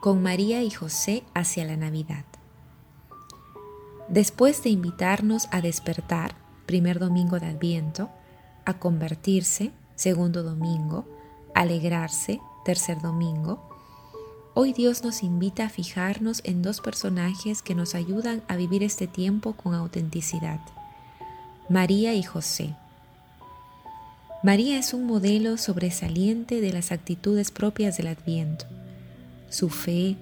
con María y José hacia la Navidad. Después de invitarnos a despertar, primer domingo de Adviento, a convertirse, segundo domingo, alegrarse, tercer domingo, hoy Dios nos invita a fijarnos en dos personajes que nos ayudan a vivir este tiempo con autenticidad, María y José. María es un modelo sobresaliente de las actitudes propias del Adviento. Su fe,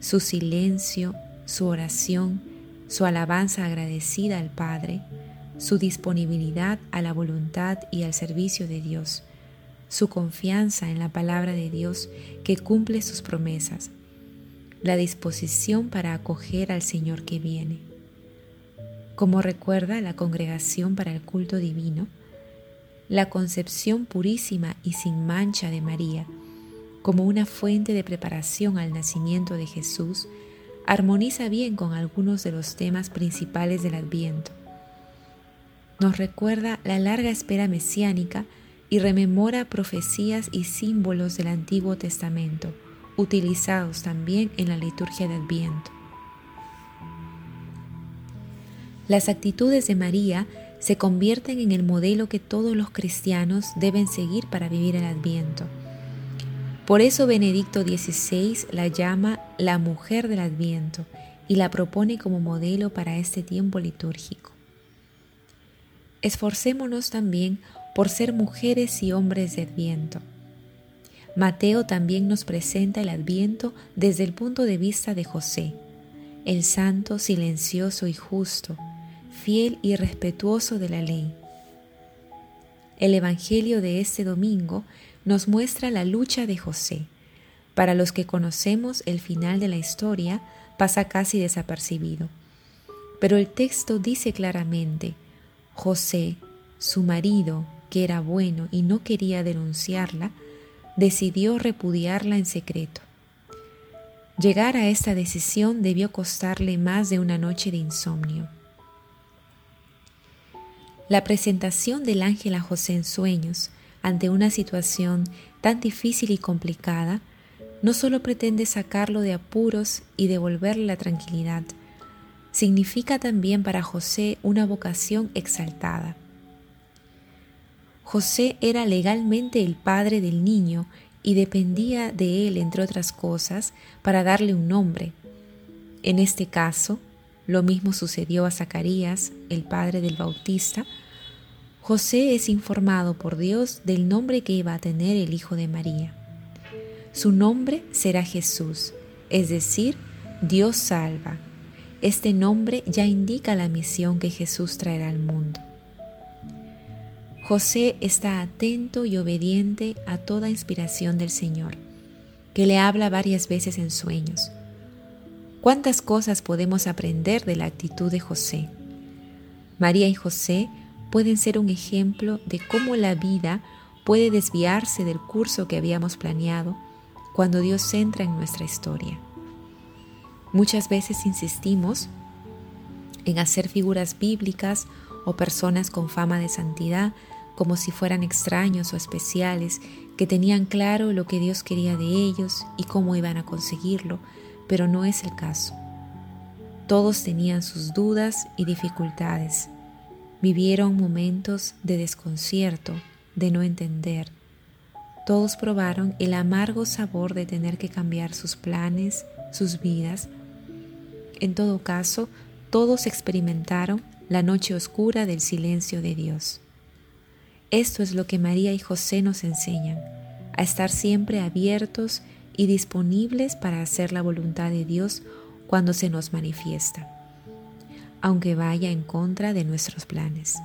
su silencio, su oración, su alabanza agradecida al Padre, su disponibilidad a la voluntad y al servicio de Dios, su confianza en la palabra de Dios que cumple sus promesas, la disposición para acoger al Señor que viene. Como recuerda la congregación para el culto divino, la concepción purísima y sin mancha de María, como una fuente de preparación al nacimiento de Jesús, armoniza bien con algunos de los temas principales del Adviento. Nos recuerda la larga espera mesiánica y rememora profecías y símbolos del Antiguo Testamento, utilizados también en la liturgia de Adviento. Las actitudes de María se convierten en el modelo que todos los cristianos deben seguir para vivir el Adviento. Por eso Benedicto XVI la llama la mujer del Adviento y la propone como modelo para este tiempo litúrgico. Esforcémonos también por ser mujeres y hombres de Adviento. Mateo también nos presenta el Adviento desde el punto de vista de José, el santo, silencioso y justo, fiel y respetuoso de la ley. El Evangelio de este domingo nos muestra la lucha de José. Para los que conocemos el final de la historia, pasa casi desapercibido. Pero el texto dice claramente, José, su marido, que era bueno y no quería denunciarla, decidió repudiarla en secreto. Llegar a esta decisión debió costarle más de una noche de insomnio. La presentación del ángel a José en sueños ante una situación tan difícil y complicada no solo pretende sacarlo de apuros y devolverle la tranquilidad, significa también para José una vocación exaltada. José era legalmente el padre del niño y dependía de él, entre otras cosas, para darle un nombre. En este caso, lo mismo sucedió a Zacarías, el padre del Bautista, José es informado por Dios del nombre que iba a tener el Hijo de María. Su nombre será Jesús, es decir, Dios salva. Este nombre ya indica la misión que Jesús traerá al mundo. José está atento y obediente a toda inspiración del Señor, que le habla varias veces en sueños. ¿Cuántas cosas podemos aprender de la actitud de José? María y José pueden ser un ejemplo de cómo la vida puede desviarse del curso que habíamos planeado cuando Dios entra en nuestra historia. Muchas veces insistimos en hacer figuras bíblicas o personas con fama de santidad como si fueran extraños o especiales, que tenían claro lo que Dios quería de ellos y cómo iban a conseguirlo, pero no es el caso. Todos tenían sus dudas y dificultades, Vivieron momentos de desconcierto, de no entender. Todos probaron el amargo sabor de tener que cambiar sus planes, sus vidas. En todo caso, todos experimentaron la noche oscura del silencio de Dios. Esto es lo que María y José nos enseñan, a estar siempre abiertos y disponibles para hacer la voluntad de Dios cuando se nos manifiesta aunque vaya en contra de nuestros planes.